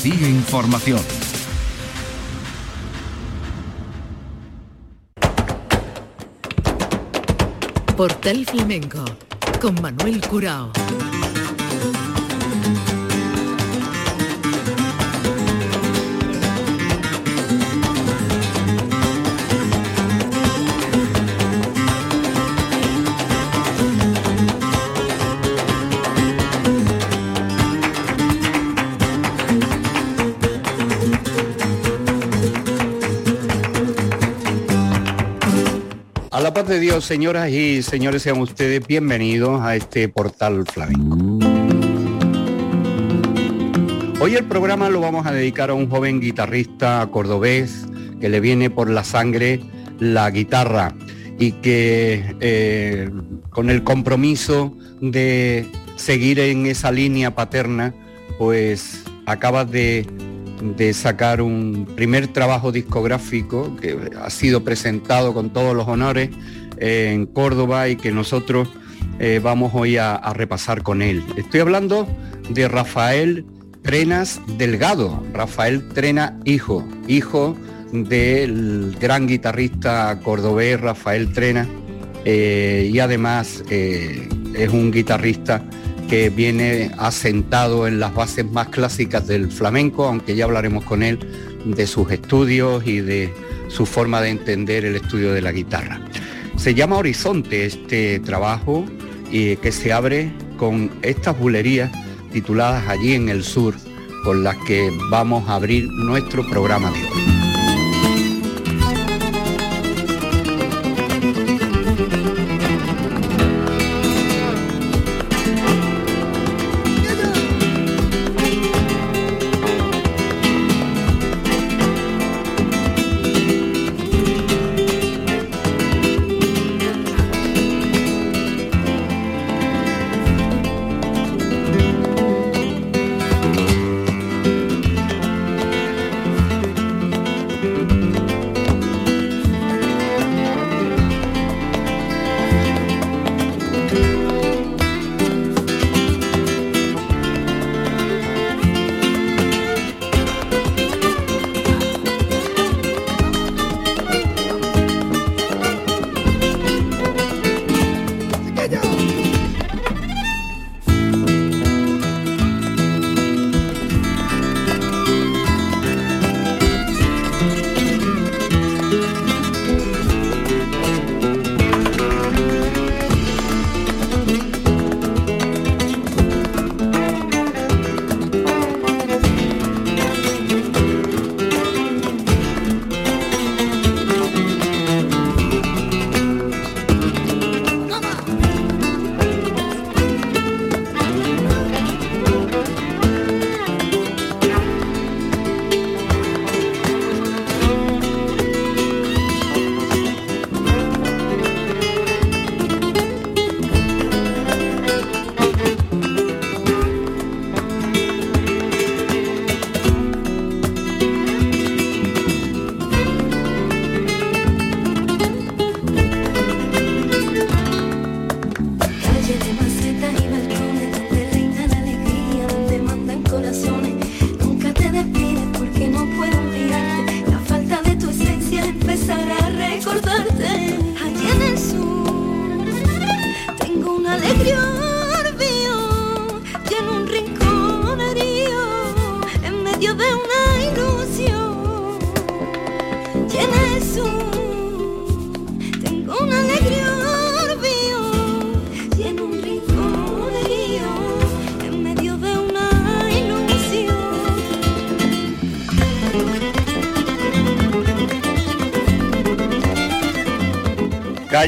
Andalucía Información. Portal Flamenco con Manuel Curao. Paz de Dios, señoras y señores, sean ustedes bienvenidos a este portal flamenco. Hoy el programa lo vamos a dedicar a un joven guitarrista cordobés que le viene por la sangre la guitarra y que eh, con el compromiso de seguir en esa línea paterna, pues acaba de de sacar un primer trabajo discográfico que ha sido presentado con todos los honores eh, en Córdoba y que nosotros eh, vamos hoy a, repasar con él. Estoy hablando de Rafael Trenas Delgado, Rafael Trena hijo, hijo del gran guitarrista cordobés Rafael Trena eh, y además es un guitarrista que viene asentado en las bases más clásicas del flamenco, aunque ya hablaremos con él de sus estudios y de su forma de entender el estudio de la guitarra. Se llama Horizonte este trabajo y que se abre con estas bulerías tituladas Allí en el Sur, con las que vamos a abrir nuestro programa de hoy.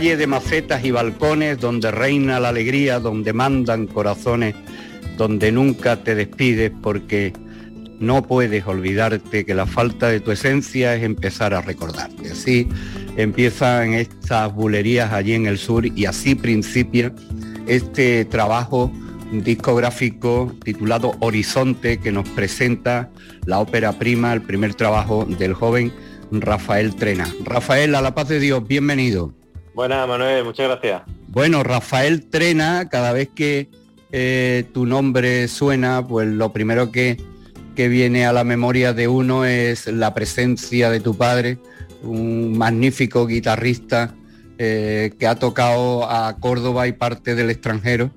Calle de macetas y balcones donde reina la alegría, donde mandan corazones, donde nunca te despides porque no puedes olvidarte que la falta de tu esencia es empezar a recordarte. Así empiezan estas bulerías allí en el sur y así principia este trabajo discográfico titulado Horizonte que nos presenta la ópera prima, el primer trabajo del joven Rafael Trena. Rafael, a la paz de Dios, bienvenido. Buenas, Manuel, muchas gracias. Bueno, Rafael Trena, cada vez que eh, tu nombre suena, pues lo primero que que viene a la memoria de uno es la presencia de tu padre, un magnífico guitarrista eh, que ha tocado a Córdoba y parte del extranjero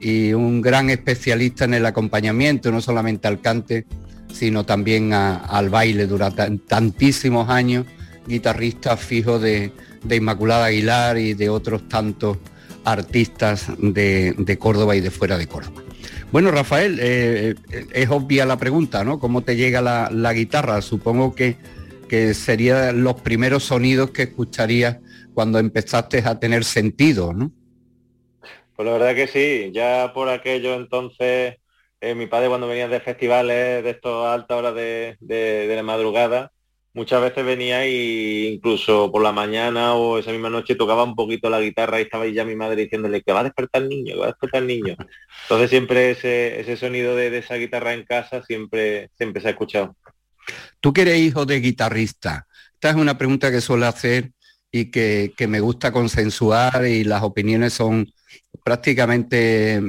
y un gran especialista en el acompañamiento, no solamente al cante, sino también al baile durante tantísimos años, guitarrista fijo de, Inmaculada Aguilar y de otros tantos artistas de, Córdoba y de fuera de Córdoba. Bueno, Rafael, eh, es obvia la pregunta, ¿no? ¿Cómo te llega la, guitarra? Supongo que, que serían los primeros sonidos que escucharías cuando empezaste a tener sentido, ¿no? Pues la verdad que sí, ya por aquello entonces, eh, mi padre cuando venía de festivales de estos altas horas de, la madrugada, muchas veces venía y incluso por la mañana o esa misma noche tocaba un poquito la guitarra y estaba ya mi madre diciéndole que va a despertar el niño, que va a despertar el niño. Entonces siempre ese, ese sonido de, esa guitarra en casa siempre, siempre se ha escuchado. Tú que eres hijo de guitarrista, esta es una pregunta que suele hacer y que, me gusta consensuar y las opiniones son prácticamente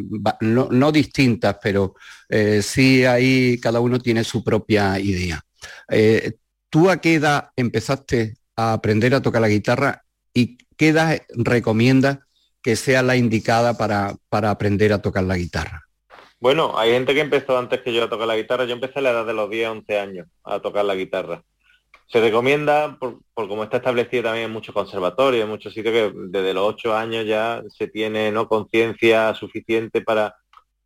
no, distintas, pero eh, sí ahí cada uno tiene su propia idea. Eh, ¿Tú a qué edad empezaste a aprender a tocar la guitarra y qué edad recomiendas que sea la indicada para, para aprender a tocar la guitarra? Bueno, hay gente que empezó antes que yo a tocar la guitarra. Yo empecé a la edad de los 10, 11 años a tocar la guitarra. Se recomienda, por, como está establecido también en muchos conservatorios, en muchos sitios, que desde los ocho años ya se tiene ¿no? conciencia suficiente para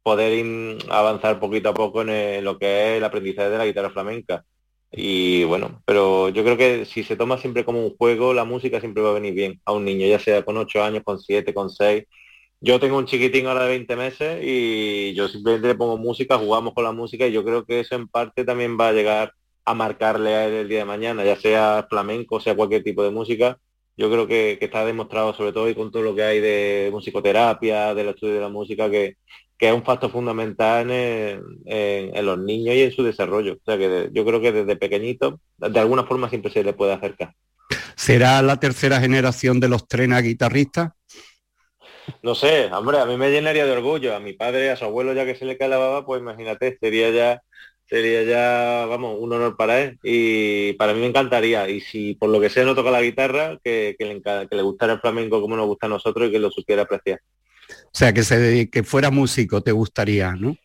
poder avanzar poquito a poco en, lo que es el aprendizaje de la guitarra flamenca. Y bueno, pero yo creo que si se toma siempre como un juego, la música siempre va a venir bien a un niño, ya sea con ocho años, con siete, con seis. Yo tengo un chiquitín ahora de 20 meses y yo simplemente le pongo música, jugamos con la música y yo creo que eso en parte también va a llegar a marcarle a él el día de mañana, ya sea flamenco, sea cualquier tipo de música. Yo creo que, está demostrado, sobre todo y con todo lo que hay de musicoterapia, del estudio de la música, que, es un factor fundamental en, los niños y en su desarrollo. O sea que yo creo que desde pequeñito, de alguna forma siempre se le puede acercar. ¿Será la tercera generación de los trenes guitarristas? No sé, hombre, a mí me llenaría de orgullo. A mi padre, a su abuelo, ya que se le cae la baba, pues imagínate, sería ya sería ya, vamos, un honor para él y para mí me encantaría. Y si por lo que sea no toca la guitarra, que, le, que le gustara el flamenco como nos gusta a nosotros y que lo supiera apreciar. O sea, que, se, que fuera músico te gustaría, ¿no?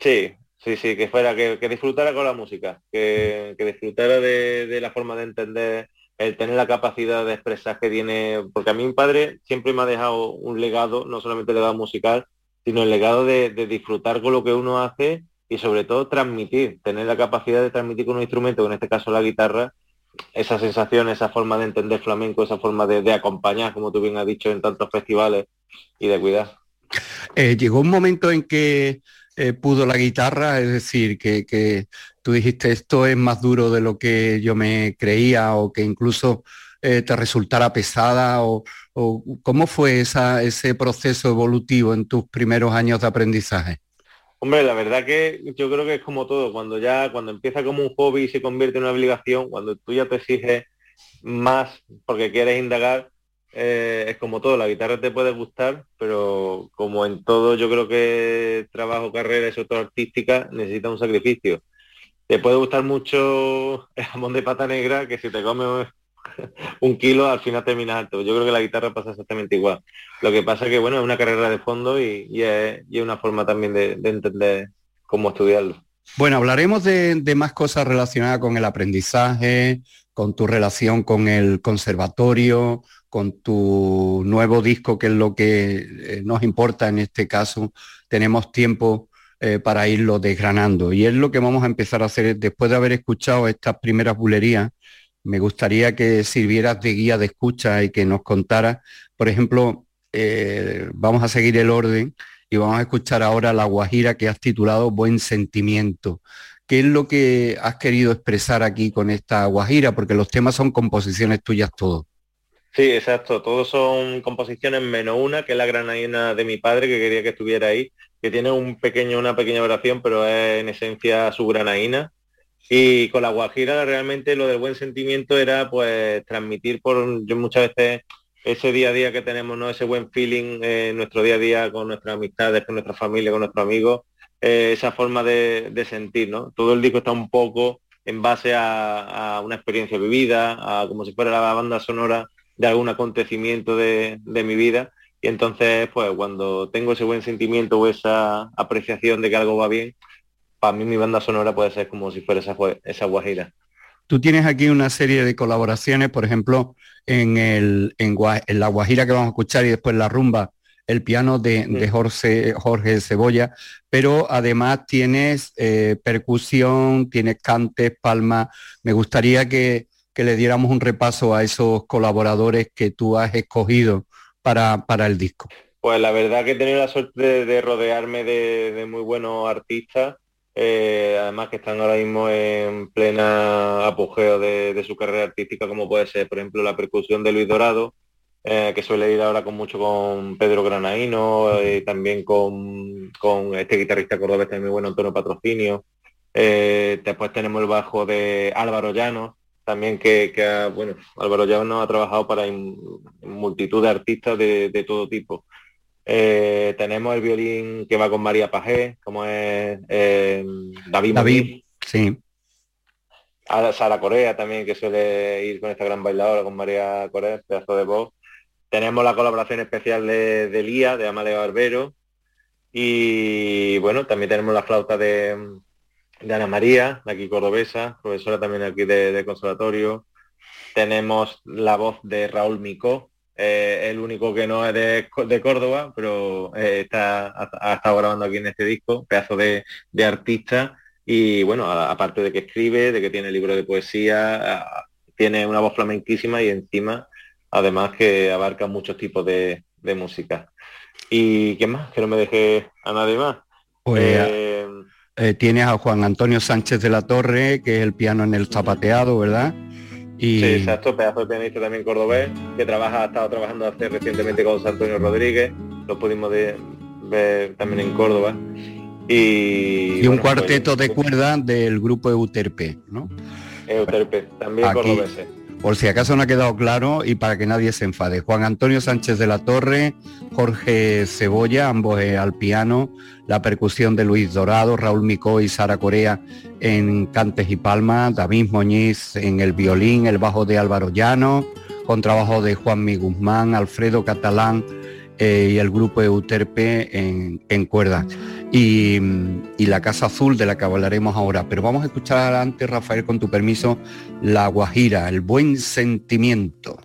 Sí, sí, sí, que fuera, que, disfrutara con la música, que, disfrutara de, la forma de entender, el tener la capacidad de expresar que tiene, porque a mí mi padre siempre me ha dejado un legado, no solamente el legado musical, sino el legado de disfrutar con lo que uno hace y sobre todo transmitir, tener la capacidad de transmitir con un instrumento, en este caso la guitarra, esa sensación, esa forma de entender flamenco, esa forma de, acompañar, como tú bien has dicho, en tantos festivales y de cuidar. Eh, llegó un momento en que eh, pudo la guitarra, es decir, que, tú dijiste esto es más duro de lo que yo me creía o que incluso eh, te resultara pesada o cómo fue esa, ese proceso evolutivo en tus primeros años de aprendizaje. Hombre, la verdad que yo creo que es como todo, cuando ya, cuando empieza como un hobby y se convierte en una obligación, cuando tú ya te exiges más porque quieres indagar, eh, es como todo, la guitarra te puede gustar, pero como en todo yo creo que trabajo, carrera y sobre todo artística, necesita un sacrificio. Te puede gustar mucho el jamón de pata negra, que si te comes un kilo al final termina alto. Yo creo que la guitarra pasa exactamente igual. Lo que pasa es que, bueno, es una carrera de fondo y, es, una forma también de, entender cómo estudiarlo. Bueno, hablaremos de, más cosas relacionadas con el aprendizaje, con tu relación con el conservatorio, con tu nuevo disco, que es lo que eh, nos importa en este caso. Tenemos tiempo eh, para irlo desgranando. Y es lo que vamos a empezar a hacer después de haber escuchado estas primeras bulerías me gustaría que sirvieras de guía de escucha y que nos contaras, por ejemplo, eh, vamos a seguir el orden y vamos a escuchar ahora la guajira que has titulado Buen Sentimiento. ¿Qué es lo que has querido expresar aquí con esta guajira? Porque los temas son composiciones tuyas todos. Sí, exacto. Todos son composiciones menos una, que es la granaína de mi padre, que quería que estuviera ahí, que tiene un pequeño, una pequeña oración, pero es en esencia su granaína. Y con la Guajira realmente lo del buen sentimiento era pues transmitir por yo muchas veces ese día a día que tenemos, ¿no? Ese buen feeling en nuestro día a día con nuestras amistades, con nuestra familia, con nuestros amigos, eh, esa forma de, sentir, ¿no? Todo el disco está un poco en base a, una experiencia vivida, a como si fuera la banda sonora de algún acontecimiento de, mi vida. Y entonces, pues cuando tengo ese buen sentimiento o esa apreciación de que algo va bien, para mí mi banda sonora puede ser como si fuera esa, esa guajira. Tú tienes aquí una serie de colaboraciones, por ejemplo, en, el, en, la guajira que vamos a escuchar y después la rumba, el piano de, Jorge, Jorge, Cebolla, pero además tienes eh, percusión, tienes cantes, palmas. Me gustaría que, le diéramos un repaso a esos colaboradores que tú has escogido para, para el disco. Pues la verdad que he tenido la suerte de, rodearme de, muy buenos artistas eh, además que están ahora mismo en plena apogeo de, su carrera artística, como puede ser, por ejemplo, la percusión de Luis Dorado, eh, que suele ir ahora con mucho con Pedro Granaíno, y también con, este guitarrista cordobés también muy bueno, Antonio Patrocinio. Eh, después tenemos el bajo de Álvaro Llano, también que, bueno, Álvaro Llano ha trabajado para multitud de artistas de todo tipo. Eh, tenemos el violín que va con María Pajé, como es eh, David, David sí. A Sara Corea también, que suele ir con esta gran bailadora, con María Corea, pedazo de voz. Tenemos la colaboración especial de, de Lía, de Amalia Barbero. Y bueno, también tenemos la flauta de, Ana María, de aquí cordobesa, profesora también aquí de, de conservatorio. Tenemos la voz de Raúl Micó, eh, el único que no es de, Córdoba, pero eh, está, ha, estado grabando aquí en este disco, pedazo de, artista. Y bueno, aparte de que escribe, de que tiene libro de poesía, tiene una voz flamenquísima y encima, además que abarca muchos tipos de, música. ¿Y qué más? Que no me deje a nadie más. Pues, eh, tienes a Juan Antonio Sánchez de la Torre, que es el piano en el zapateado, ¿verdad? Y... Sí, exacto, pedazo de pianista también cordobés, que trabaja, ha estado trabajando hace recientemente con Antonio Rodríguez, lo pudimos ver también en Córdoba. Y, un pues, cuarteto de pues, cuerda del grupo Euterpe, ¿no? Euterpe, también cordobés. Por si acaso no ha quedado claro y para que nadie se enfade. Juan Antonio Sánchez de la Torre, Jorge Cebolla, ambos eh, al piano, la percusión de Luis Dorado, Raúl Micó y Sara Corea en cantes y palmas, David Moñiz en el violín, el bajo de Álvaro Llano, con trabajo de Juan Mi Guzmán, Alfredo Catalán eh, y el grupo Euterpe en, en cuerda. Y, la Casa Azul de la que hablaremos ahora. Pero vamos a escuchar antes, Rafael, con tu permiso, La Guajira, el buen sentimiento.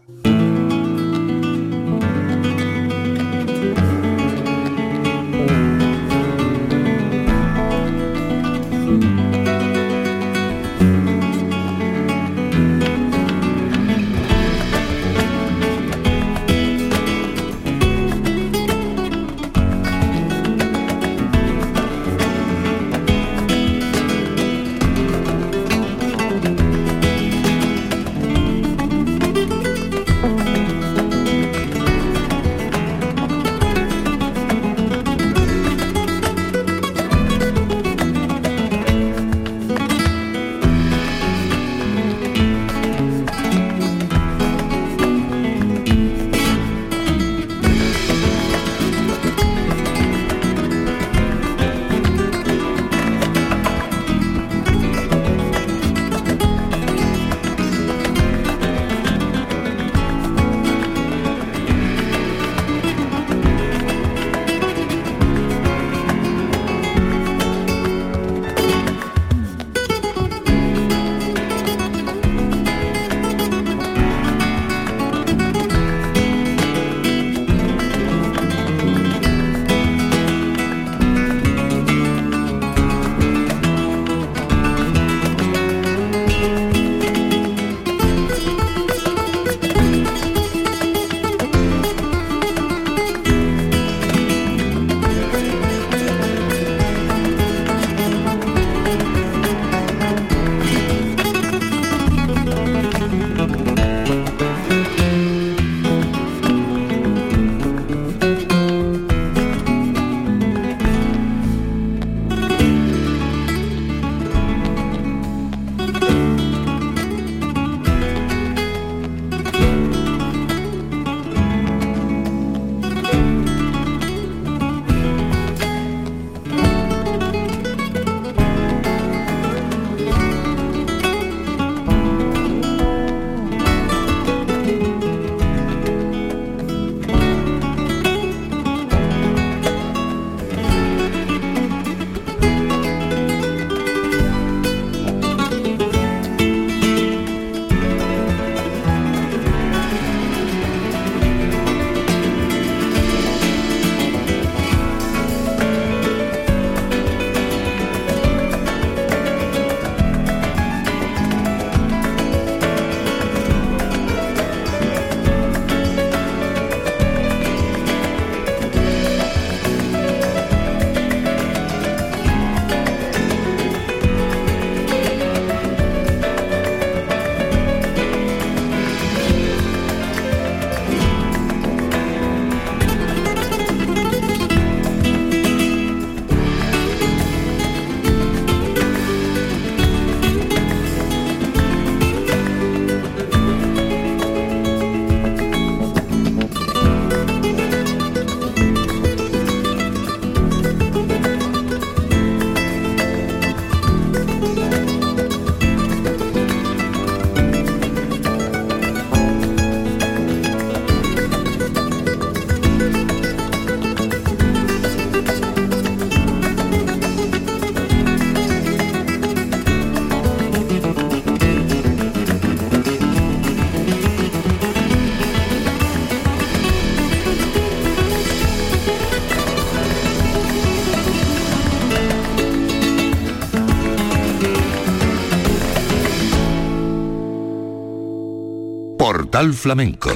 Flamenco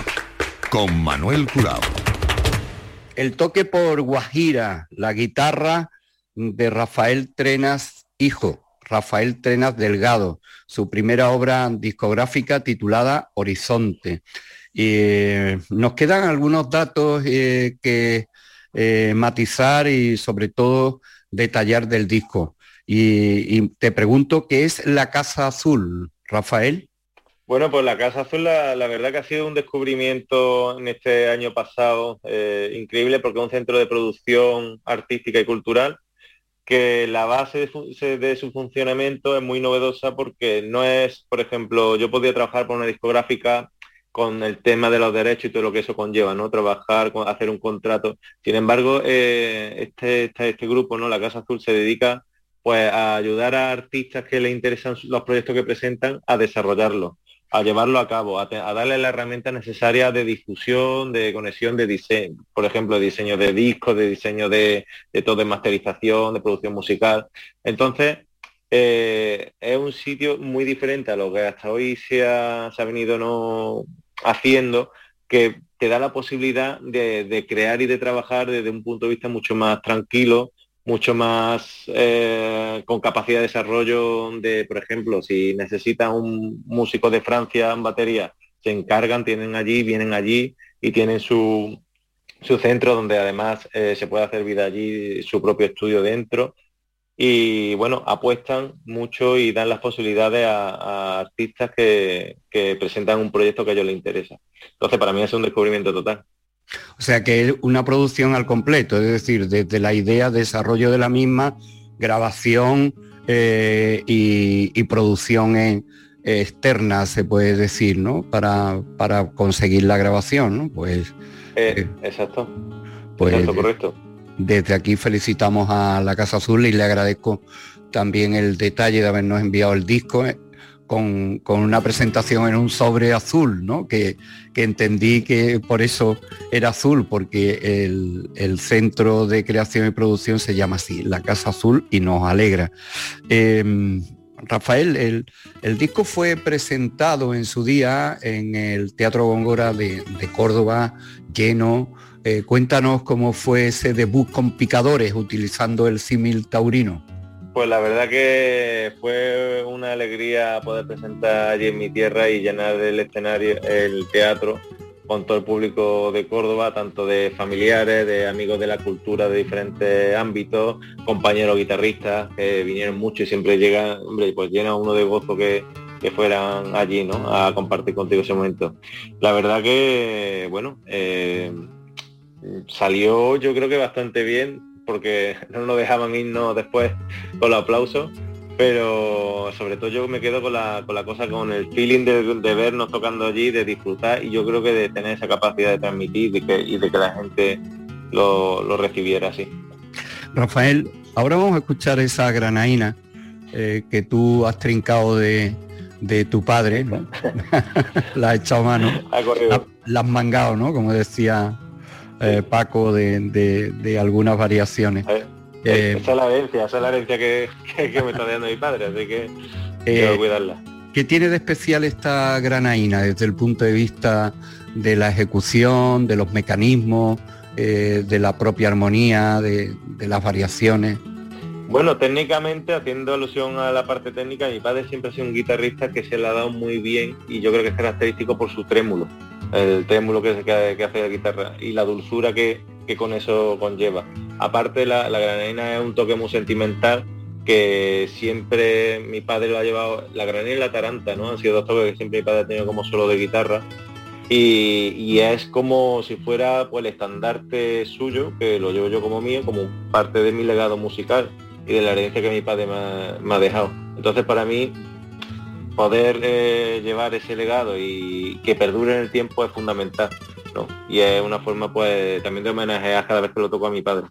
con Manuel Curao. El toque por Guajira, la guitarra de Rafael Trenas, hijo, Rafael Trenas Delgado, su primera obra discográfica titulada Horizonte. Y nos quedan algunos datos eh, que eh, matizar y sobre todo detallar del disco. Y, te pregunto, ¿qué es la Casa Azul, Rafael? Bueno, pues la Casa Azul la, verdad que ha sido un descubrimiento en este año pasado eh, increíble porque es un centro de producción artística y cultural que la base de, su funcionamiento es muy novedosa porque no es, por ejemplo, yo podía trabajar por una discográfica con el tema de los derechos y todo lo que eso conlleva, ¿no? Trabajar, hacer un contrato. Sin embargo, eh, este, este, este, grupo, ¿no? La Casa Azul se dedica pues a ayudar a artistas que les interesan los proyectos que presentan a desarrollarlos, a llevarlo a cabo, a, darle la herramienta necesaria de difusión, de conexión, de diseño, por ejemplo, diseño de discos, de diseño de, todo, de masterización, de producción musical. Entonces, eh, es un sitio muy diferente a lo que hasta hoy se ha, venido haciendo que te da la posibilidad de, crear y de trabajar desde un punto de vista mucho más tranquilo, mucho más eh, con capacidad de desarrollo de, por ejemplo, si necesita un músico de Francia en batería, se encargan, tienen allí, vienen allí y tienen su, su centro donde además eh, se puede hacer vida allí, su propio estudio dentro y bueno, apuestan mucho y dan las posibilidades a, artistas que, presentan un proyecto que a ellos les interesa. Entonces, para mí es un descubrimiento total. O sea que es una producción al completo, es decir, desde la idea, desarrollo de la misma, grabación eh, y, producción externa, se puede decir, ¿no? Para, para conseguir la grabación, ¿no? Pues. Eh, eh, exacto. Pues, exacto, correcto. Desde aquí felicitamos a la Casa Azul y le agradezco también el detalle de habernos enviado el disco con, una presentación en un sobre azul, ¿no? que, entendí que por eso era azul, porque el, centro de creación y producción se llama así, la Casa Azul, y nos alegra. Em, Rafael, el, disco fue presentado en su día en el Teatro Góngora de, de Córdoba, lleno, eh, cuéntanos cómo fue ese debut con picadores utilizando el símil taurino. Pues la verdad que fue una alegría poder presentar allí en mi tierra y llenar el escenario, el teatro, con todo el público de Córdoba, tanto de familiares, de amigos de la cultura de diferentes ámbitos, compañeros guitarristas que vinieron mucho y siempre llegan, hombre, pues llena uno de gozo que, fueran allí, ¿no? A compartir contigo ese momento. La verdad que, bueno, eh, salió yo creo que bastante bien porque no nos dejaban irnos después con los aplausos pero sobre todo yo me quedo con la, con la cosa, con el feeling de, vernos tocando allí, de disfrutar y yo creo que de tener esa capacidad de transmitir y, que, y de que la gente lo, recibiera así. Rafael, ahora vamos a escuchar esa granaína eh, que tú has trincado de, tu padre, la has echado mano, la, la, has mangado, ¿no? Como decía eh, Paco, de, algunas variaciones. Eh, eh, esa es la herencia, esa es la herencia que, me está dando mi padre, así que quiero cuidarla. ¿Qué tiene de especial esta granaína desde el punto de vista de la ejecución, de los mecanismos, de la propia armonía, de, las variaciones? Bueno, técnicamente, haciendo alusión a la parte técnica, mi padre siempre ha sido un guitarrista que se le ha dado muy bien y yo creo que es característico por su trémulo el trémulo que, que, hace la guitarra y la dulzura que, con eso conlleva. Aparte la, la es un toque muy sentimental que siempre mi padre lo ha llevado, la granadina y la taranta, ¿no? Han sido dos toques que siempre mi padre ha tenido como solo de guitarra. Y, es como si fuera pues, el estandarte suyo, que lo llevo yo como mío, como parte de mi legado musical y de la herencia que mi padre me ha dejado. Entonces para mí poder eh, llevar ese legado y que perdure en el tiempo es fundamental. ¿no? Y es una forma pues también de homenajear cada vez que lo toco a mi padre.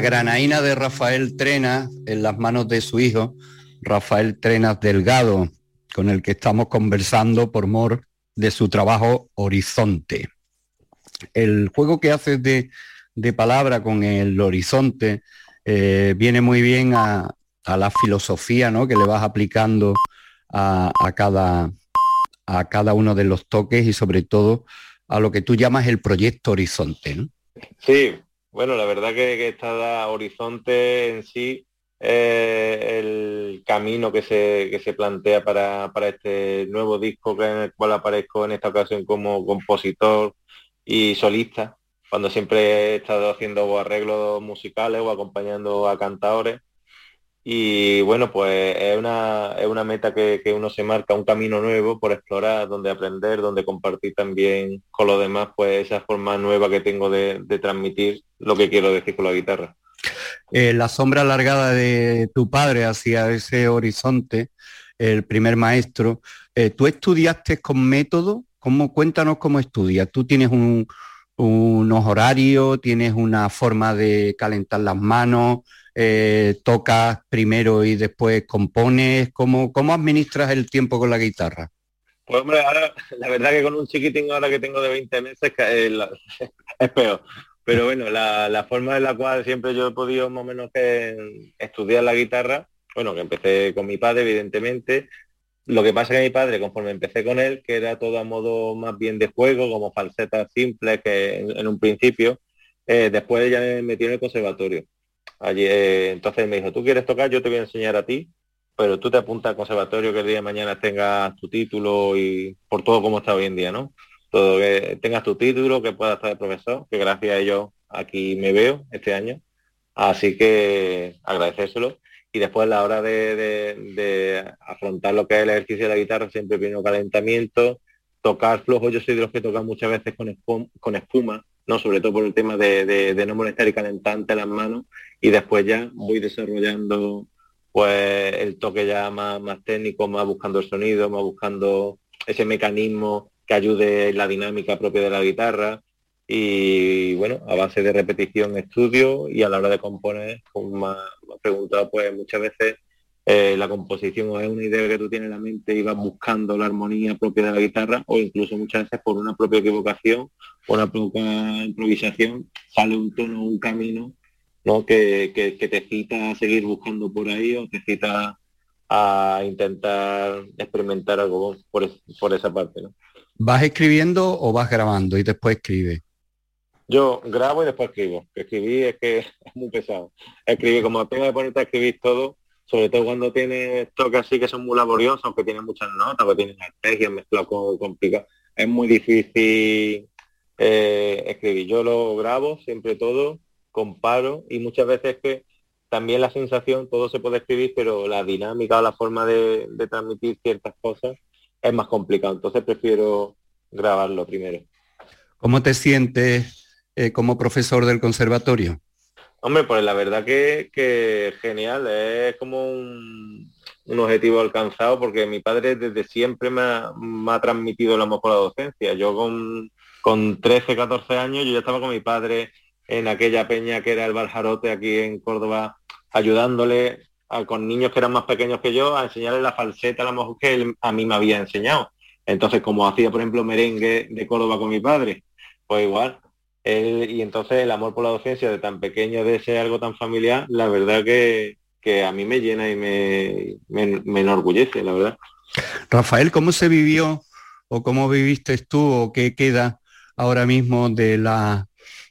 La granaína de Rafael Trenas en las manos de su hijo, Rafael Trenas Delgado, con el que estamos conversando por mor de su trabajo Horizonte. El juego que haces de, palabra con el horizonte eh, viene muy bien a, la filosofía ¿no? que le vas aplicando a, cada, a cada uno de los toques y sobre todo a lo que tú llamas el proyecto Horizonte. Sí, bueno, la verdad que, que está Horizonte en sí eh, el camino que se, se plantea para, este nuevo disco que en el cual aparezco en esta ocasión como compositor y solista, cuando siempre he estado haciendo arreglos musicales o acompañando a cantadores. Y bueno, pues es una, es una meta que, uno se marca, un camino nuevo por explorar, donde aprender, donde compartir también con los demás, pues esa forma nueva que tengo de, de transmitir lo que quiero decir con la guitarra. Eh, la sombra alargada de tu padre hacia ese horizonte, el primer maestro. Eh, ¿Tú estudiaste con método? ¿Cómo, cuéntanos cómo estudias. ¿Tú tienes unos horarios, tienes una forma de calentar las manos, eh, tocas primero y después compones? ¿Cómo, ¿Cómo administras el tiempo con la guitarra? Pues hombre, ahora, la verdad que con un chiquitín ahora que tengo de 20 meses es peor. Pero bueno, la, forma en la cual siempre yo he podido más o menos que estudiar la guitarra, bueno, que empecé con mi padre, evidentemente. Lo que pasa que mi padre, conforme empecé con él, que era todo a modo más bien de juego, como falsetas simples que en, un principio, eh, después ya me metió en el conservatorio. Allí, eh, entonces me dijo, tú quieres tocar, yo te voy a enseñar a ti, pero tú te apuntas al conservatorio que el día de mañana tengas tu título y por todo como está hoy en día, ¿no? todo que tengas tu título, que puedas estar de profesor, que gracias a ello aquí me veo este año. Así que agradecérselo. Y después a la hora de, afrontar lo que es el ejercicio de la guitarra, siempre viene un calentamiento, tocar flojo, yo soy de los que tocan muchas veces con espuma ¿no? sobre todo por el tema de, no molestar y calentante las manos, y después ya voy desarrollando pues el toque ya más, técnico, más buscando el sonido, más buscando ese mecanismo que ayude en la dinámica propia de la guitarra y bueno, a base de repetición, estudio y a la hora de componer, como me ha preguntado, pues muchas veces eh, la composición o es una idea que tú tienes en la mente y vas buscando la armonía propia de la guitarra o incluso muchas veces por una propia equivocación o una propia improvisación sale un tono, un camino ¿no? que, que, te cita a seguir buscando por ahí o te cita a intentar experimentar algo por, por esa parte. ¿no? ¿Vas escribiendo o vas grabando y después escribe? Yo grabo y después escribo. Escribir es que es muy pesado. Escribir, como tengo que ponerte a escribir todo, sobre todo cuando tienes toques así que son muy laboriosos, que tienen muchas notas, que tienen estrategias mezcladas con complicado, es muy difícil eh, escribir. Yo lo grabo siempre todo, comparo y muchas veces que también la sensación, todo se puede escribir, pero la dinámica o la forma de transmitir ciertas cosas es más complicado. Entonces prefiero grabarlo primero. ¿Cómo te sientes eh, como profesor del conservatorio? Hombre, pues la verdad que, que genial, es como un, objetivo alcanzado porque mi padre desde siempre me ha, transmitido el amor por la docencia. Yo con, con 13, 14 años, yo ya estaba con mi padre en aquella peña que era el Baljarote aquí en Córdoba, ayudándole con niños que eran más pequeños que yo a enseñarles la falseta a la mejor que él a mí me había enseñado. Entonces, como hacía, por ejemplo, merengue de Córdoba con mi padre, pues igual. Y entonces el amor por la docencia de tan pequeño, de ser algo tan familiar, la verdad que, a mí me llena y me, me, enorgullece, la verdad. Rafael, ¿cómo se vivió o cómo viviste tú o qué queda ahora mismo de la,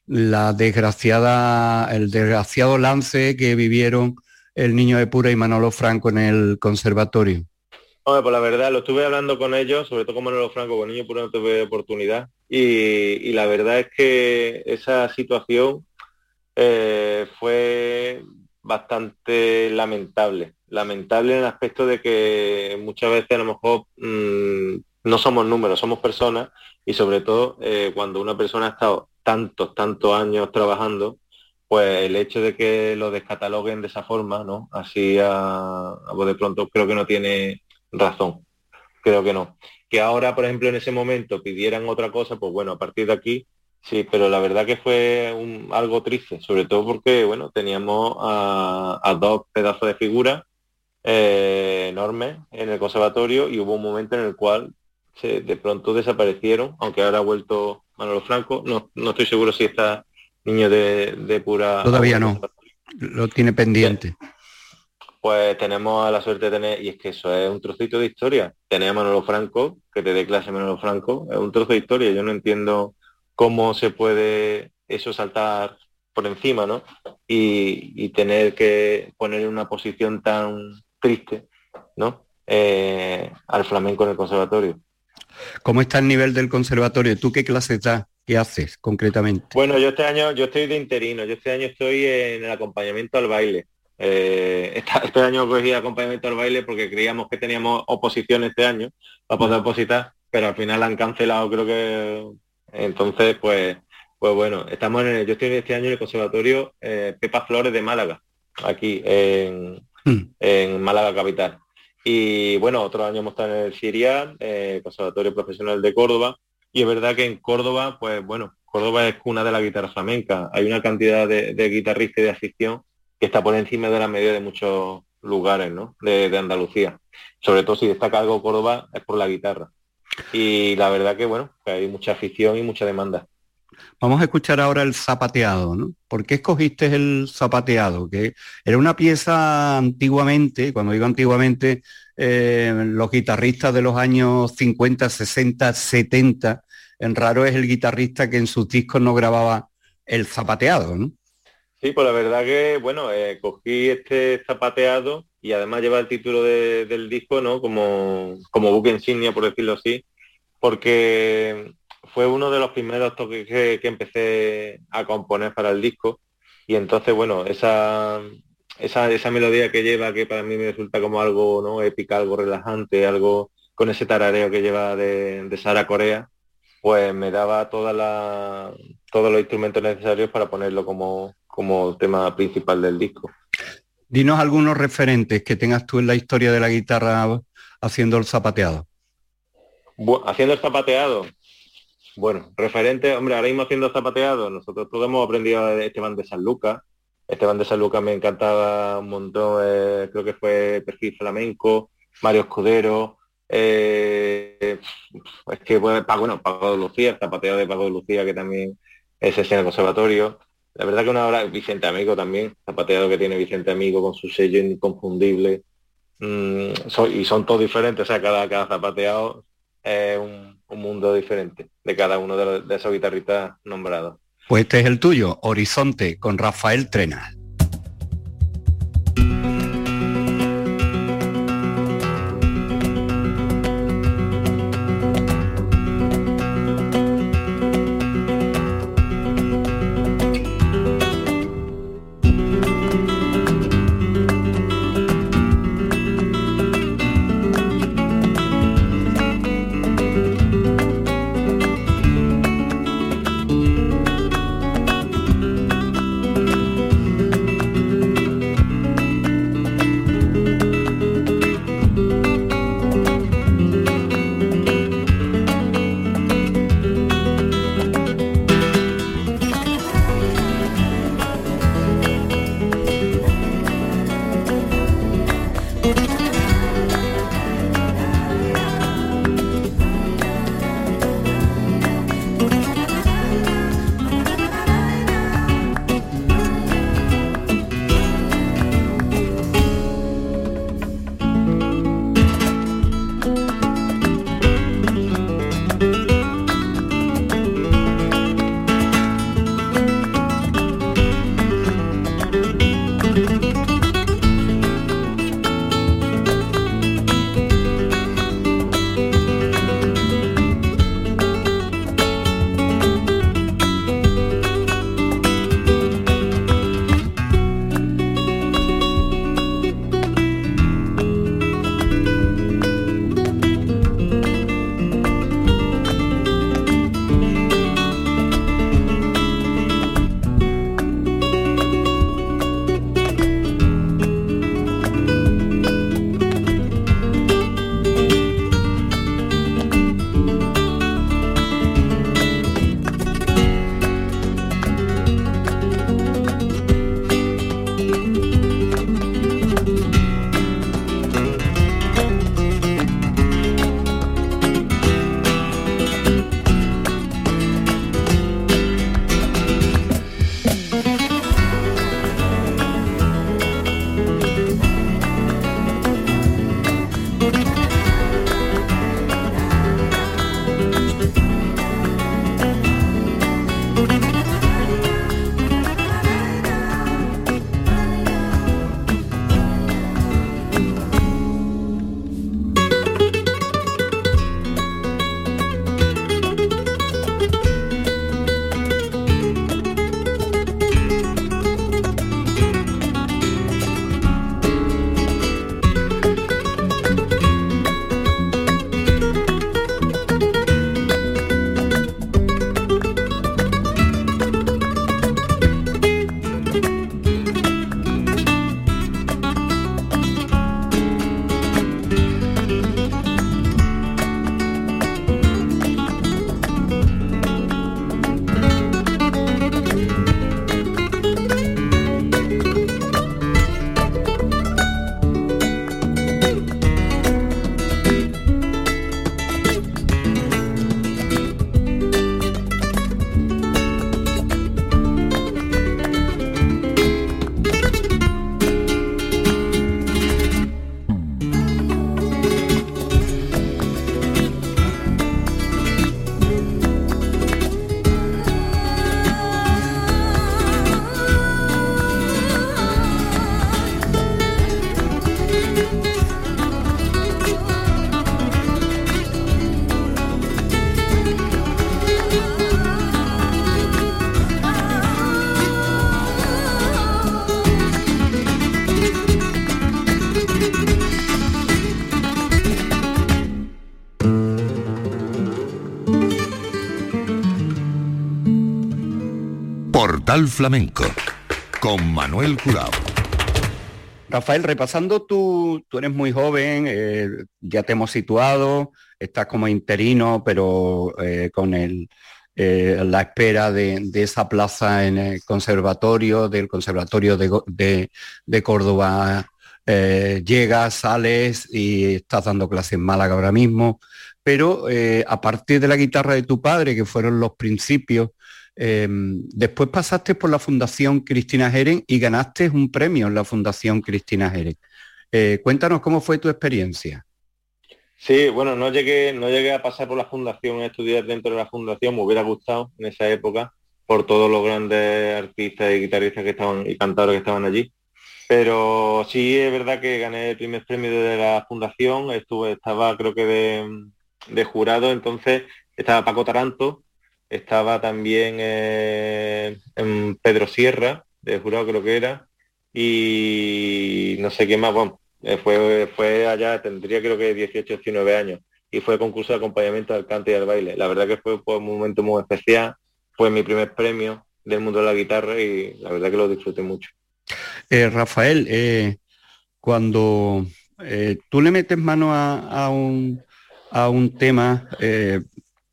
la desgraciada, el desgraciado lance que vivieron el niño de Pura y Manolo Franco en el conservatorio? Hombre, pues la verdad, lo estuve hablando con ellos, sobre todo con Manolo Franco, con Niño Pura no tuve oportunidad. Y, la verdad es que esa situación eh, fue bastante lamentable. Lamentable en el aspecto de que muchas veces a lo mejor mm, no somos números, somos personas y sobre todo eh, cuando una persona ha estado tantos, tantos años trabajando, pues el hecho de que lo descataloguen de esa forma, ¿no? Así a, de pronto creo que no tiene razón. Creo que no. Que ahora, por ejemplo, en ese momento pidieran otra cosa, pues bueno, a partir de aquí Sí, pero la verdad que fue un, algo triste, sobre todo porque, bueno, teníamos a, dos pedazos de figura eh, enormes en el conservatorio y hubo un momento en el cual se, de pronto desaparecieron, aunque ahora ha vuelto Manolo Franco. No, no estoy seguro si está niño de, pura... Todavía no, lo tiene pendiente. Pues tenemos la suerte de tener, y es que eso es un trocito de historia. Tenemos a Manolo Franco, que te dé clase Manolo Franco, es un trozo de historia. Yo no entiendo cómo se puede eso saltar por encima, ¿no? Y, tener que poner en una posición tan triste, ¿no? Eh, al flamenco en el conservatorio. ¿Cómo está el nivel del conservatorio? ¿Tú qué clase estás? ¿Qué haces concretamente? Bueno, yo este año, yo estoy de interino, yo este año estoy en el acompañamiento al baile. Eh, este año cogí acompañamiento al baile porque creíamos que teníamos oposición este año para poder opositar, pero al final han cancelado creo que entonces, pues, pues bueno, estamos en yo estoy este año en el Conservatorio eh, Pepa Flores de Málaga, aquí en, hmm. en, Málaga Capital. Y bueno, otro año hemos estado en el Siria, eh, Conservatorio Profesional de Córdoba, y es verdad que en Córdoba, pues bueno, Córdoba es cuna de la guitarra flamenca. Hay una cantidad de, guitarristas y de afición que está por encima de la media de muchos lugares, ¿no? De, Andalucía. Sobre todo si destaca algo Córdoba es por la guitarra. Y la verdad que bueno, que hay mucha afición y mucha demanda. Vamos a escuchar ahora el zapateado, ¿no? ¿Por qué escogiste el zapateado? Que era una pieza antiguamente, cuando digo antiguamente, eh, los guitarristas de los años 50, 60, 70, en raro es el guitarrista que en sus discos no grababa el zapateado, ¿no? Sí, pues la verdad que, bueno, eh, cogí este zapateado y además lleva el título del disco, ¿no? Como, como buque insignia, por decirlo así, porque fue uno de los primeros toques que, empecé a componer para el disco y entonces, bueno, esa, esa, esa melodía que lleva, que para mí me resulta como algo ¿no? épica, algo relajante, algo con ese tarareo que lleva de, de Sara Corea, pues me daba toda la, todos los instrumentos necesarios para ponerlo como, como tema principal del disco. Dinos algunos referentes que tengas tú en la historia de la guitarra haciendo el zapateado. haciendo el zapateado. Bueno, referente, hombre, ahora mismo haciendo el zapateado, nosotros todos hemos aprendido de Esteban de San Lucas. Esteban de San Lucas me encantaba un montón, eh, creo que fue perfil flamenco, Mario Escudero, eh, es que bueno, Pago de Lucía, el zapateado de Pago de Lucía, que también es en el conservatorio. La verdad que una hora, Vicente Amigo también, zapateado que tiene Vicente Amigo con su sello inconfundible. Mm, y son todos diferentes, o sea, cada, cada zapateado es un, mundo diferente de cada uno de, de esos guitarristas nombrados. Pues este es el tuyo, Horizonte, con Rafael Trenal. Flamenco con Manuel Curao. Rafael, repasando tú, tú eres muy joven, eh, ya te hemos situado, estás como interino, pero eh, con el, eh, la espera de, esa plaza en el conservatorio, del conservatorio de, de Córdoba, llegas, sales y estás dando clases en Málaga ahora mismo, pero a partir de la guitarra de tu padre, que fueron los principios, Em, después pasaste por la Fundación Cristina Jeren y ganaste un premio en la Fundación Cristina Jeren. Eh, cuéntanos cómo fue tu experiencia. Sí, bueno, no llegué, no llegué a pasar por la fundación, a estudiar dentro de la fundación, me hubiera gustado en esa época por todos los grandes artistas y guitarristas que estaban y cantadores que estaban allí. Pero sí es verdad que gané el primer premio de la fundación, estuve, estaba creo que de, de jurado, entonces estaba Paco Taranto, estaba también eh, en Pedro Sierra, de jurado creo que era, y no sé qué más, bueno, eh, fue, fue allá, tendría creo que 18, 19 años, y fue concurso de acompañamiento al cante y al baile. La verdad que fue, un momento muy especial, fue mi primer premio del mundo de la guitarra y la verdad que lo disfruté mucho. Eh, Rafael, cuando tú le metes mano a, un, a un tema,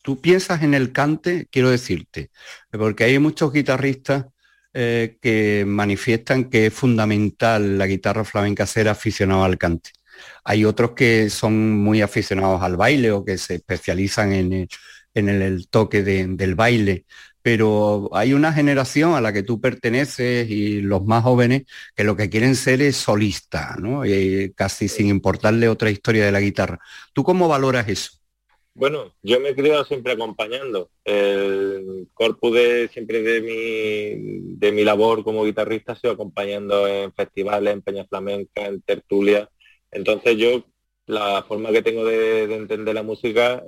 tú piensas en el cante, quiero decirte, porque hay muchos guitarristas eh, que manifiestan que es fundamental la guitarra flamenca ser aficionado al cante. Hay otros que son muy aficionados al baile o que se especializan en el, toque del baile, pero hay una generación a la que tú perteneces y los más jóvenes que lo que quieren ser es solista, ¿no? casi sin importarle otra historia de la guitarra. ¿Tú cómo valoras eso? Bueno, yo me he criado siempre acompañando. El corpus de siempre de mi, de mi labor como guitarrista ha sido acompañando en festivales, en Peña Flamenca, en tertulia. Entonces yo la forma que tengo de, entender la música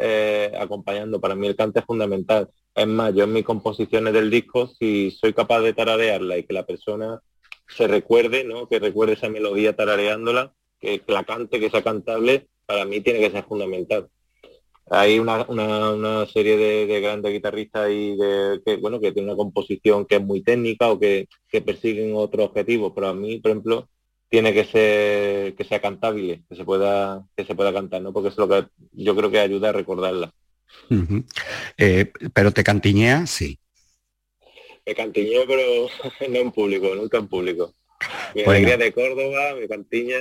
acompañando. Para mí el cante es fundamental. Es más, yo en mis composiciones del disco, si soy capaz de tararearla y que la persona se recuerde, ¿no? Que recuerde esa melodía tarareándola, que la cante, que sea cantable, para mí tiene que ser fundamental hay una, una, serie de, grandes guitarristas y de, que bueno que tiene una composición que es muy técnica o que, persiguen otro objetivo pero a mí por ejemplo tiene que ser que sea cantable que se pueda que se pueda cantar no porque es lo que yo creo que ayuda a recordarla. Eh, pero te cantiñea sí. Me cantiñeo pero no en público nunca en público. Mi alegría de Córdoba me cantiña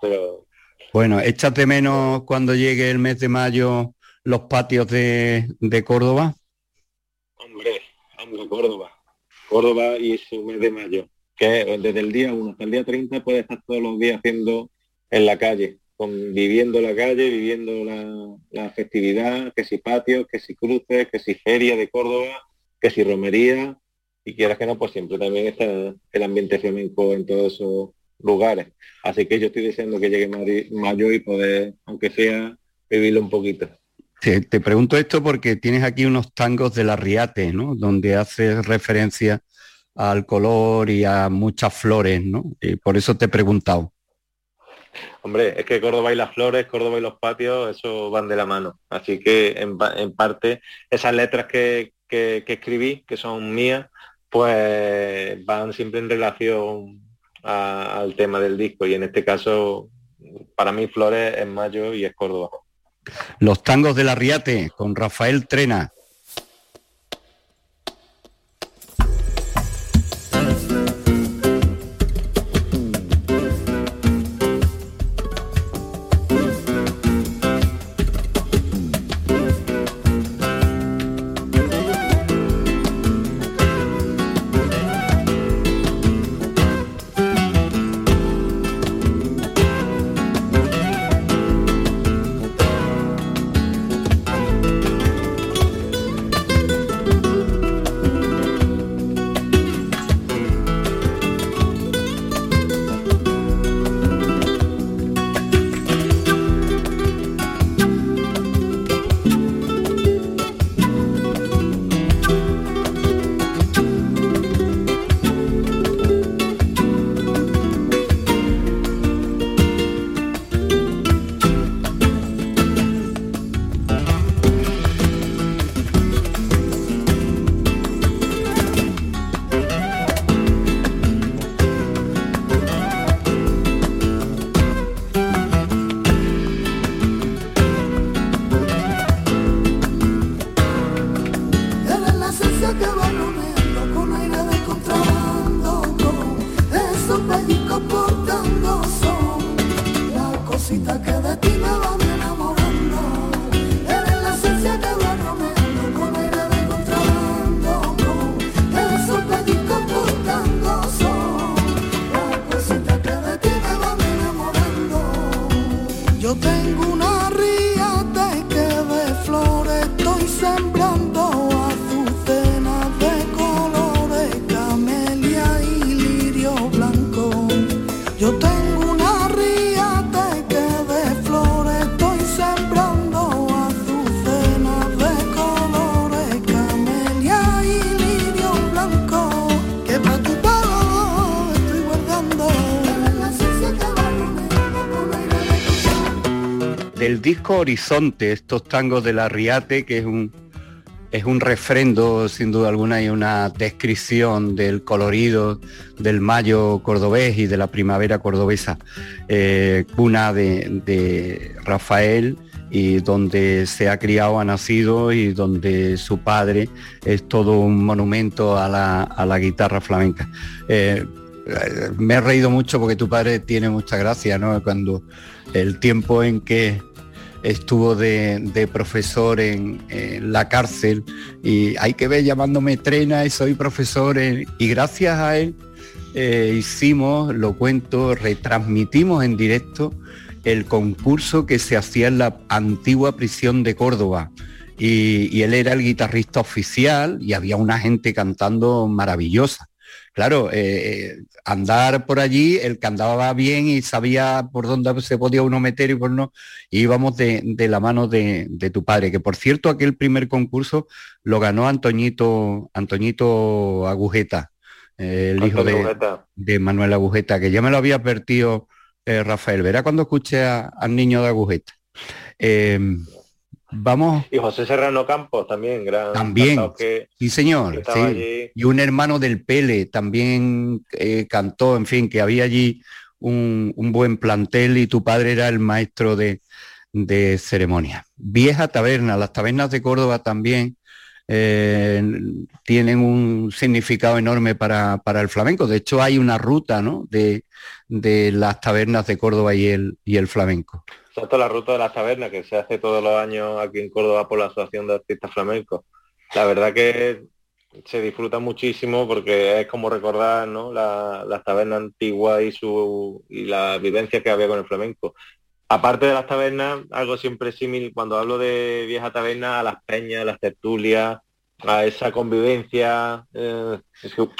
pero bueno, échate menos cuando llegue el mes de mayo los patios de, Córdoba? Hombre, hombre, Córdoba. Córdoba y su mes de mayo, que desde el día 1 hasta el día 30 puede estar todos los días haciendo en la calle, viviendo la calle, viviendo la, festividad, que si patios, que si cruces, que si feria de Córdoba, que si romería, y quieras que no, pues siempre también está el ambiente flamenco en todos esos lugares. Así que yo estoy deseando que llegue mayo y poder, aunque sea, vivirlo un poquito. Te, pregunto esto porque tienes aquí unos tangos de la Riate, ¿no? Donde haces referencia al color y a muchas flores, ¿no? Y por eso te he preguntado. Hombre, es que Córdoba y las flores, Córdoba y los patios, eso van de la mano. Así que en, parte esas letras que, escribí, que son mías, pues van siempre en relación al tema del disco. Y en este caso, para mí Flores es mayo y es Córdoba. Los tangos de la Riate con Rafael Trena. Del disco Horizonte, estos tangos de la Riate, que es un, es un refrendo, sin duda alguna, y una descripción del colorido del mayo cordobés y de la primavera cordobesa, eh, cuna de, Rafael y donde se ha criado, ha nacido y donde su padre es todo un monumento a la, a la guitarra flamenca. Eh, me he reído mucho porque tu padre tiene mucha gracia, ¿no? Cuando el tiempo en que estuvo de, profesor en, la cárcel y hay que ver llamándome trena y soy profesor en- y gracias a él eh, hicimos, lo cuento, retransmitimos en directo el concurso que se hacía en la antigua prisión de Córdoba. Y él era el guitarrista oficial y había una gente cantando maravillosa. Claro, eh, andar por allí, el que andaba bien y sabía por dónde se podía uno meter y por no, íbamos de, de la mano de, de tu padre, que por cierto aquel primer concurso lo ganó Antoñito, Antoñito Agujeta, eh, el hijo de, Manuel Agujeta, que ya me lo había advertido eh, Rafael. Verá cuando escuché a- al niño de Agujeta. Vamos, Y José Serrano Campos también, gran También. que, sí señor, estaba sí. allí. Y un hermano del Pele también eh, cantó, en fin, que había allí un, un buen plantel y tu padre era el maestro de, de ceremonia. Vieja taberna, las tabernas de Córdoba también eh, tienen un significado enorme para, para el flamenco. De hecho, hay una ruta ¿no? de, de las tabernas de Córdoba y el, y el flamenco. Exacto, la ruta de las tabernas que se hace todos los años aquí en Córdoba por la Asociación de Artistas Flamencos. La verdad que se disfruta muchísimo porque es como recordar ¿no? la, las tabernas antiguas y su y la vivencia que había con el flamenco. Aparte de las tabernas, algo siempre símil, cuando hablo de vieja taberna, a las peñas, las tertulias, a esa convivencia, eh,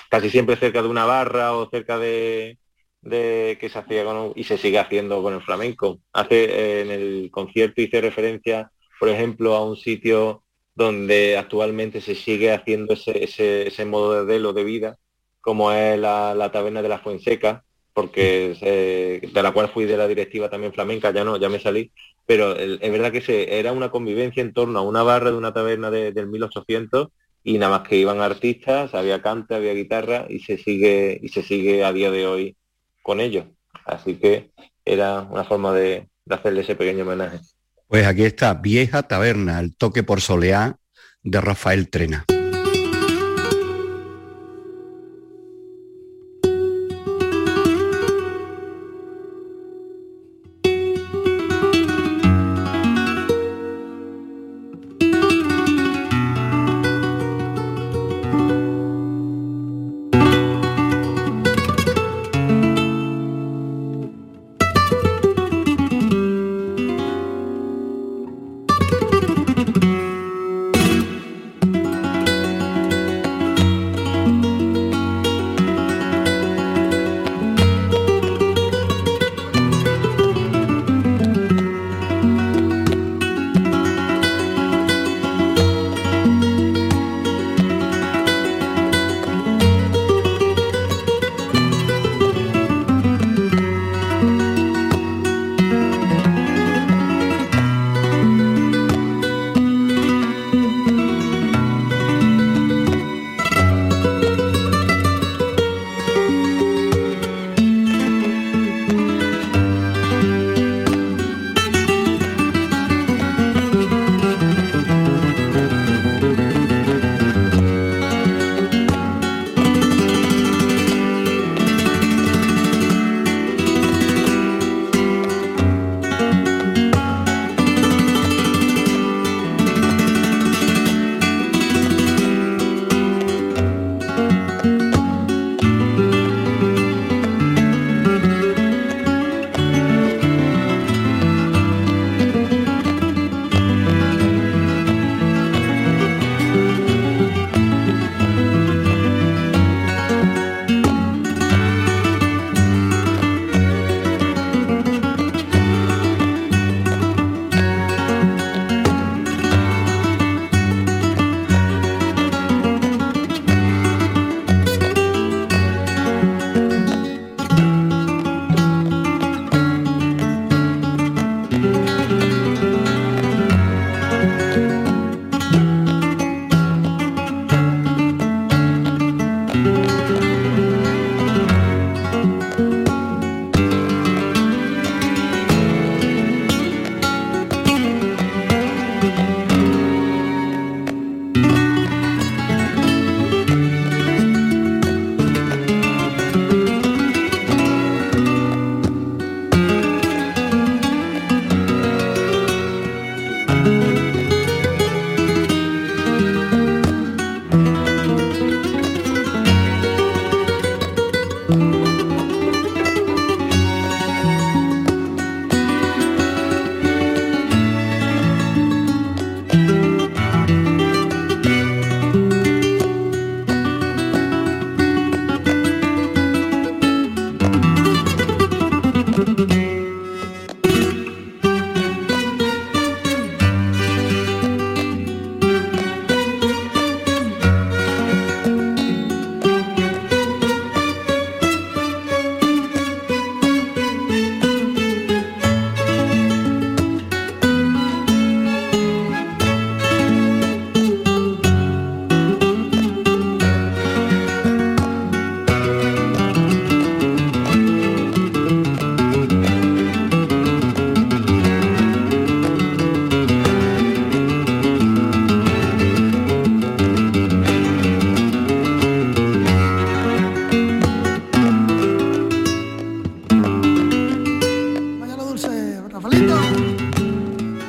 casi siempre cerca de una barra o cerca de, de que se hacía con, y se sigue haciendo con el flamenco. Hace eh, en el concierto hice referencia, por ejemplo, a un sitio donde actualmente se sigue haciendo ese, ese, ese modo de vida, como es la, la taberna de la Fuenseca, porque se- de la cual fui de la directiva también flamenca, ya no, ya me salí, pero el- es verdad que se, era una convivencia en torno a una barra de una taberna de- del 1800 y nada más que iban artistas, había cante, había guitarra y se sigue y se sigue a día de hoy con ellos. Así que era una forma de, hacerle ese pequeño homenaje. Pues aquí está, Vieja Taberna, el toque por soleá de Rafael Trena.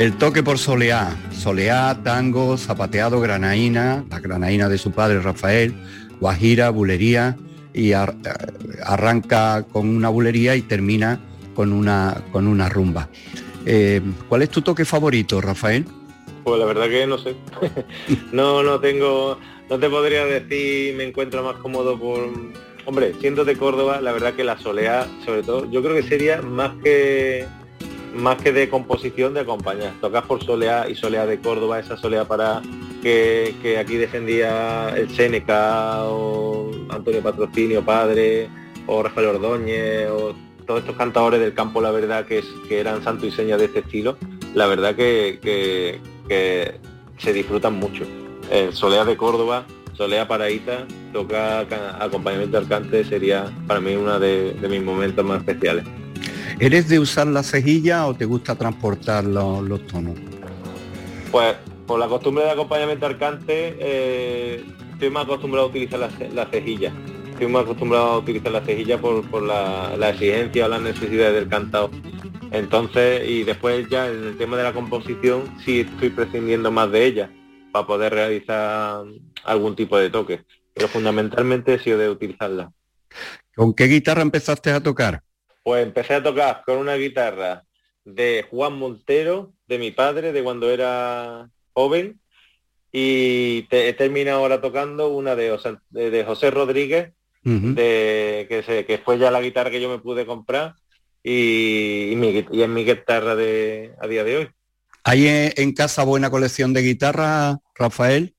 El toque por soleá, soleá, tango, zapateado, granaína, la granaína de su padre Rafael, guajira, bulería y eh, arranca con una bulería y termina con una, con una rumba. Eh, ¿Cuál es tu toque favorito, Rafael? Pues la verdad que no sé. no, no tengo, no te podría decir, me encuentro más cómodo por... Hombre, siendo de Córdoba, la verdad que la soleá, sobre todo, yo creo que sería más que más que de composición de acompañar. Tocas por soleá y soleá de Córdoba, esa soleá para que, que aquí defendía el Seneca o Antonio Patrocinio Padre o Rafael Ordóñez o todos estos cantadores del campo, la verdad que, es, que eran santo y seña de este estilo, la verdad que, que- se disfrutan mucho. El Solea de Córdoba, Solea Paraíta, toca ca- acompañamiento al cante sería para mí uno de mis momentos más especiales. ¿Eres de usar la cejilla o te gusta transportar lo- los tonos? Pues por la costumbre de acompañamiento al cante, eh, estoy más acostumbrado a utilizar la cejilla. Estoy más acostumbrado a utilizar la cejilla por, por la, la exigencia o las necesidades del cantado. Entonces, y después ya en el tema de la composición, sí estoy prescindiendo más de ella para poder realizar algún tipo de toque. Pero fundamentalmente he sido de utilizarla. ¿Con qué guitarra empezaste a tocar? Pues empecé a tocar con una guitarra de Juan Montero, de mi padre, de cuando era joven, y te- he terminado ahora tocando una de, José- de- José Rodríguez, de, que, se, que fue ya la guitarra que yo me pude comprar, y, y, mi y es mi guitarra de, a día de hoy. ¿Hay en, en casa buena colección de guitarras, Rafael?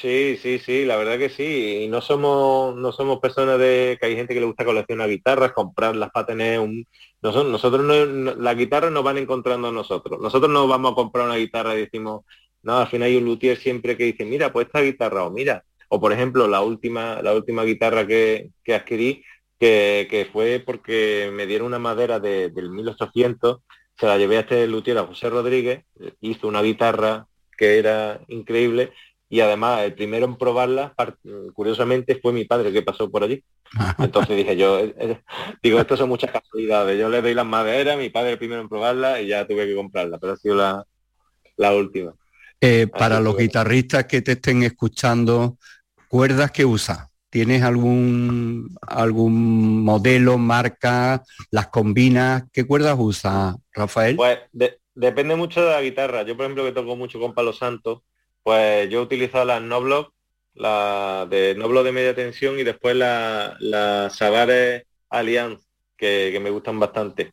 Sí, sí, sí, la verdad que sí. Y no somos, no somos personas de que hay gente que le gusta coleccionar guitarras, comprarlas para tener un. Nosotros, nosotros no, no- las guitarras nos van encontrando a nosotros. Nosotros no vamos a comprar una guitarra y decimos, no, al final hay un luthier siempre que dice, mira, pues esta guitarra, o mira, o por ejemplo, la última, la última guitarra que, que adquirí, que, que fue porque me dieron una madera de- del 1800, se la llevé a este luthier, a José Rodríguez, hizo una guitarra que era increíble y además el primero en probarla, curiosamente, fue mi padre que pasó por allí. Entonces dije yo, eh, eh, digo, esto son muchas casualidades. Yo le doy las maderas, mi padre el primero en probarla y ya tuve que comprarla, pero ha sido la, la última. Eh, para los guitarristas que te estén escuchando, ¿cuerdas que usas? ¿Tienes algún, algún modelo, marca, las combinas? ¿Qué cuerdas usas, Rafael? Pues de- depende mucho de la guitarra. Yo, por ejemplo, que toco mucho con Palo Santo, pues yo he utilizado las Noblock, la de Noblock de media tensión y después la- las Savares Alliance, que, que me gustan bastante.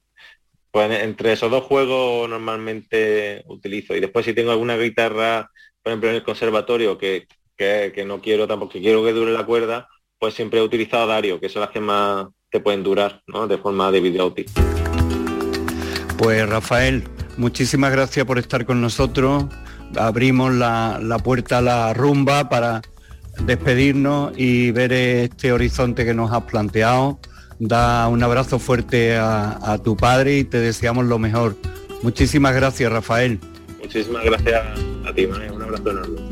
Pues en- entre esos dos juegos normalmente utilizo. Y después si tengo alguna guitarra, por ejemplo, en el conservatorio, que, que, no quiero tampoco, que quiero que dure la cuerda, pues siempre he utilizado Dario, que son las que más te pueden durar, ¿no? De forma de videoauti. Pues Rafael, muchísimas gracias por estar con nosotros. Abrimos la, la puerta a la rumba para despedirnos y ver este horizonte que nos has planteado. Da un abrazo fuerte a, tu padre y te deseamos lo mejor. Muchísimas gracias, Rafael. Muchísimas gracias a ti. Un abrazo enorme.